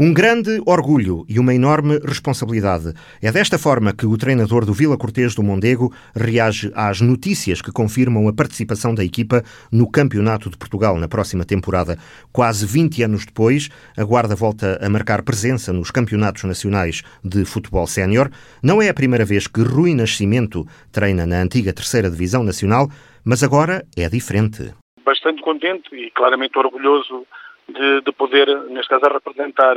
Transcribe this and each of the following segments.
Um grande orgulho e uma enorme responsabilidade. É desta forma que o treinador do Vila Cortês do Mondego reage às notícias que confirmam a participação da equipa no Campeonato de Portugal na próxima temporada. Quase 20 anos depois, a Guarda volta a marcar presença nos Campeonatos Nacionais de Futebol Sénior. Não é a primeira vez que Rui Nascimento treina na antiga Terceira Divisão Nacional, mas agora é diferente. Bastante contente e claramente orgulhoso de, de poder, neste caso, representar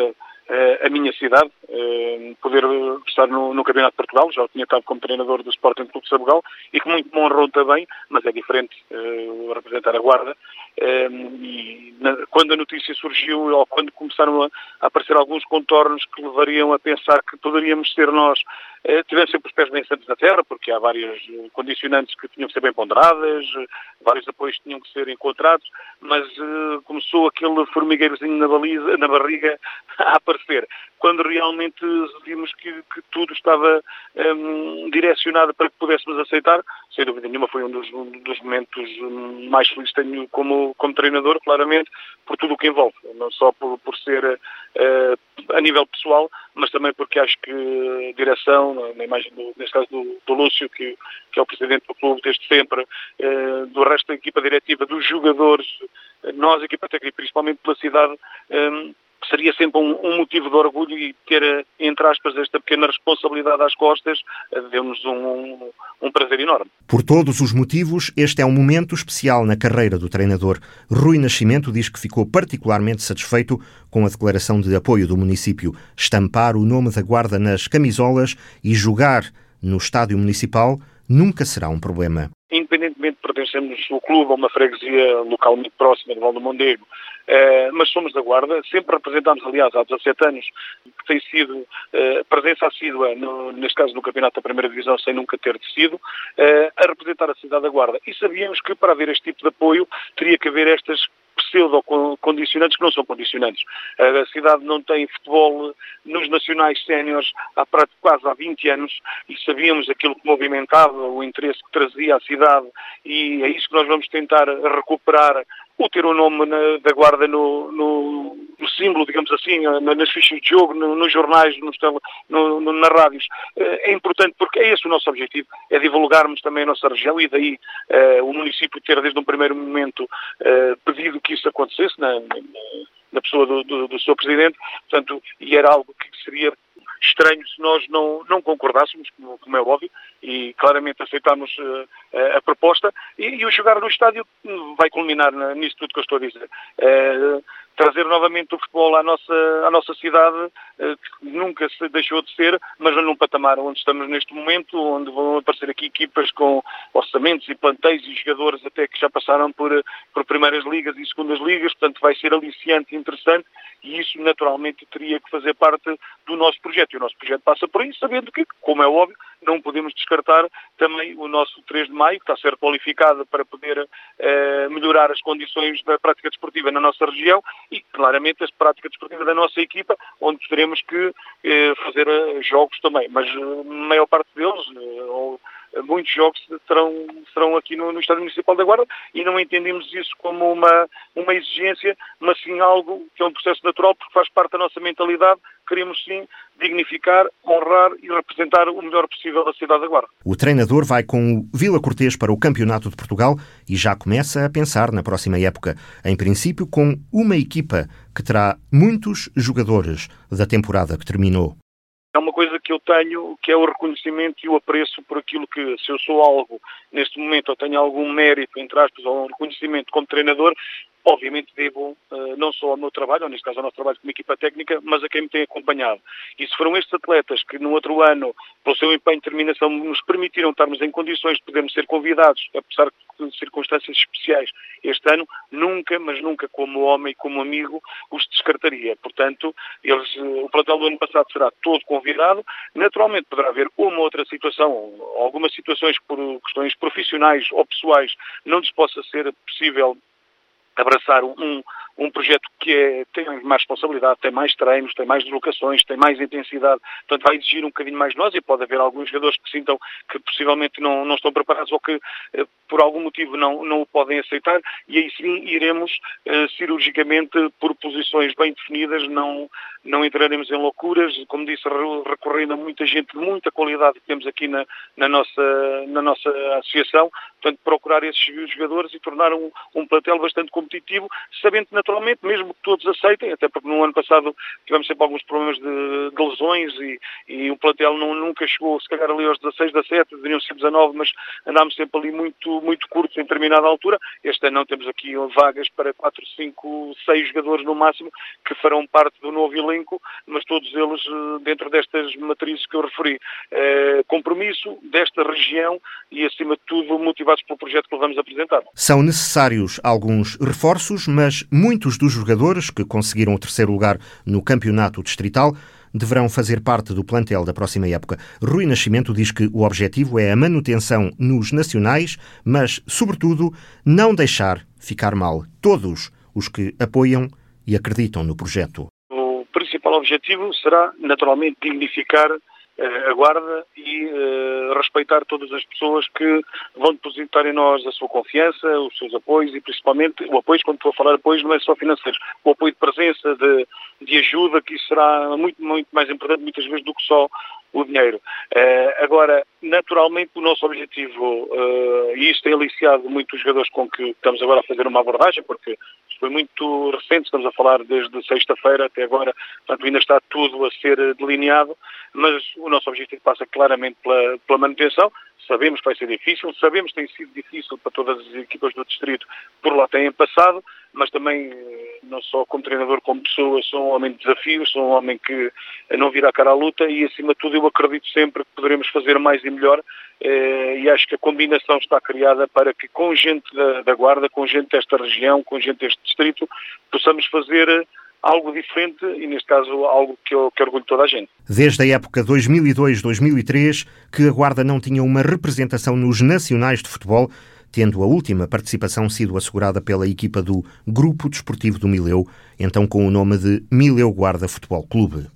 eh, a minha cidade, eh, poder estar no, no, Campeonato de Portugal, já tinha estado como treinador do Sporting Clube de Sabugal e que muito me honrou também, mas é diferente uh, representar a Guarda. e na, quando a notícia surgiu, ou quando começaram a, a, aparecer alguns contornos que levariam a pensar que poderíamos ser nós, uh, tivemos sempre os pés bem santos na terra, porque há várias condicionantes que tinham que ser bem ponderadas, vários apoios que tinham que ser encontrados, mas uh, começou aquele formigueirozinho na, baliza, na barriga a aparecer, quando realmente vimos que, que tudo estava um, direcionado para que pudéssemos aceitar, sem dúvida nenhuma foi um dos, um dos momentos mais felizes que tenho como, como treinador, claramente, por tudo o que envolve, não só por, por ser uh, a nível pessoal, mas também porque acho que direção, na imagem do, neste caso do, do Lúcio, que, que, é o presidente do clube desde sempre, uh, do resto da equipa diretiva, dos jogadores, nós, a equipa técnica, principalmente pela cidade, um, seria sempre um, um, motivo de orgulho e ter, entre aspas, esta pequena responsabilidade às costas deu-nos um, um, um, prazer enorme. Por todos os motivos, este é um momento especial na carreira do treinador. Rui Nascimento diz que ficou particularmente satisfeito com a declaração de apoio do município. Estampar o nome da Guarda nas camisolas e jogar no estádio municipal nunca será um problema. Independentemente de pertencermos o clube a uma freguesia localmente próxima de Valdo Mondego, eh, mas somos da Guarda, sempre representámos, aliás, há 17 anos, que tem sido eh, presença assídua, no, neste caso no Campeonato da Primeira Divisão, sem nunca ter descido, eh, a representar a cidade da Guarda. E sabíamos que para haver este tipo de apoio teria que haver estas pseudo-condicionantes que não são condicionantes. A cidade não tem futebol nos nacionais séniores há quase há 20 anos e sabíamos aquilo que movimentava, o interesse que trazia à cidade e é isso que nós vamos tentar recuperar o ter o nome na, da Guarda no, no, no, símbolo, digamos assim, nas fichas de jogo, no, nos jornais, nos, no, nas rádios. Eh, é importante porque é esse o nosso objetivo, é divulgarmos também a nossa região e daí uh, o município ter desde um primeiro momento uh, pedido que isso acontecesse na, na, na pessoa do, do, do seu Presidente, portanto, e era algo que seria estranho se nós não, não concordássemos, como, como é óbvio, e claramente aceitámos uh, a proposta, e, e, o jogar no estádio vai culminar nisso tudo que eu estou a dizer. Uh, trazer novamente o futebol à nossa, à nossa cidade, uh, que nunca se deixou de ser, mas num patamar onde estamos neste momento, onde vão aparecer aqui equipas com orçamentos e plantéis e jogadores até que já passaram por, por primeiras ligas e segundas ligas, portanto vai ser aliciante e interessante, e isso naturalmente teria que fazer parte do nosso projeto. E o nosso projeto passa por isso, sabendo que, como é óbvio, não podemos descartar também o nosso 3 de maio, que está a ser qualificado para poder eh, melhorar as condições da prática desportiva na nossa região e, claramente, a prática desportiva da nossa equipa, onde teremos que eh, fazer eh, jogos também. Mas a maior parte deles, ou muitos jogos serão, serão aqui no, no Estádio Municipal da Guarda e não entendemos isso como uma, uma exigência, mas sim algo que é um processo natural porque faz parte da nossa mentalidade. Queremos sim dignificar, honrar e representar o melhor possível a cidade da Guarda. O treinador vai com o Vila Cortês para o Campeonato de Portugal e já começa a pensar na próxima época. Em princípio, com uma equipa que terá muitos jogadores da temporada que terminou. É uma coisa que eu tenho, que é o reconhecimento e o apreço por aquilo que, se eu sou algo, neste momento, ou tenho algum mérito, entre aspas, ou um reconhecimento como treinador, obviamente devo uh, não só ao meu trabalho, ou neste caso ao nosso trabalho como equipa técnica, mas a quem me tem acompanhado. E se foram estes atletas que no outro ano, pelo seu empenho e determinação, nos permitiram estarmos em condições de podermos ser convidados, apesar de circunstâncias especiais, este ano, nunca, mas nunca como homem como amigo, os descartaria. Portanto, eles, o plantel do ano passado será todo convidado. Naturalmente poderá haver uma outra situação, algumas situações por questões profissionais ou pessoais, não lhes possa ser possível abraçar um, um projeto que é, tem mais responsabilidade, tem mais treinos, tem mais deslocações, tem mais intensidade, portanto vai exigir um bocadinho mais de nós e pode haver alguns jogadores que sintam que possivelmente não, não estão preparados ou que eh, por algum motivo não, não o podem aceitar. E aí sim iremos uh, cirurgicamente por posições bem definidas, não, não entraremos em loucuras, como disse, recorrendo a muita gente de muita qualidade que temos aqui na, na, nossa, na nossa associação, portanto procurar esses jogadores e tornar um, um plantel bastante competitivo, sabendo naturalmente, mesmo que todos aceitem, até porque no ano passado tivemos sempre alguns problemas de, de lesões e, e o plantel não, nunca chegou, se calhar ali aos 16, 17, deveriam ser 19, mas andámos sempre ali muito, muito curtos em determinada altura. Este ano não temos aqui vagas para 4, 5, 6 jogadores no máximo que farão parte do novo elenco, mas todos eles eh, dentro destas matrizes que eu referi. É, compromisso desta região e, acima de tudo, motivados pelo projeto que vamos apresentar. São necessários alguns reforços, mas muitos dos jogadores que conseguiram o terceiro lugar no campeonato distrital deverão fazer parte do plantel da próxima época. Rui Nascimento diz que o objetivo é a manutenção nos nacionais, mas, sobretudo, não deixar ficar mal todos os que apoiam e acreditam no projeto. O principal objetivo será, naturalmente, dignificar a guarda e uh, respeitar todas as pessoas que vão depositar em nós a sua confiança, os seus apoios e principalmente o apoio, quando estou a falar apoios, não é só financeiros, o apoio de presença, de, de ajuda, que isso será muito, muito mais importante muitas vezes do que só o dinheiro. Uh, agora, naturalmente, o nosso objetivo, uh, e isto tem aliciado muitos jogadores com que estamos agora a fazer uma abordagem, porque foi muito recente, estamos a falar desde sexta-feira até agora, portanto ainda está tudo a ser delineado, mas o nosso objetivo passa claramente pela, pela manutenção. Sabemos que vai ser difícil, sabemos que tem sido difícil para todas as equipas do distrito, por lá têm passado, mas também, não só como treinador, como pessoa, sou um homem de desafios, sou um homem que não vira a cara à luta e, acima de tudo, eu acredito sempre que poderemos fazer mais e melhor eh, e acho que a combinação está criada para que, com gente da Guarda, com gente desta região, com gente deste distrito, possamos fazer algo diferente e, neste caso, algo que, eu, que orgulho toda a gente. Desde a época 2002-2003, que a Guarda não tinha uma representação nos nacionais de futebol, tendo a última participação sido assegurada pela equipa do Grupo Desportivo do Mileu, então com o nome de Mileu Guarda Futebol Clube.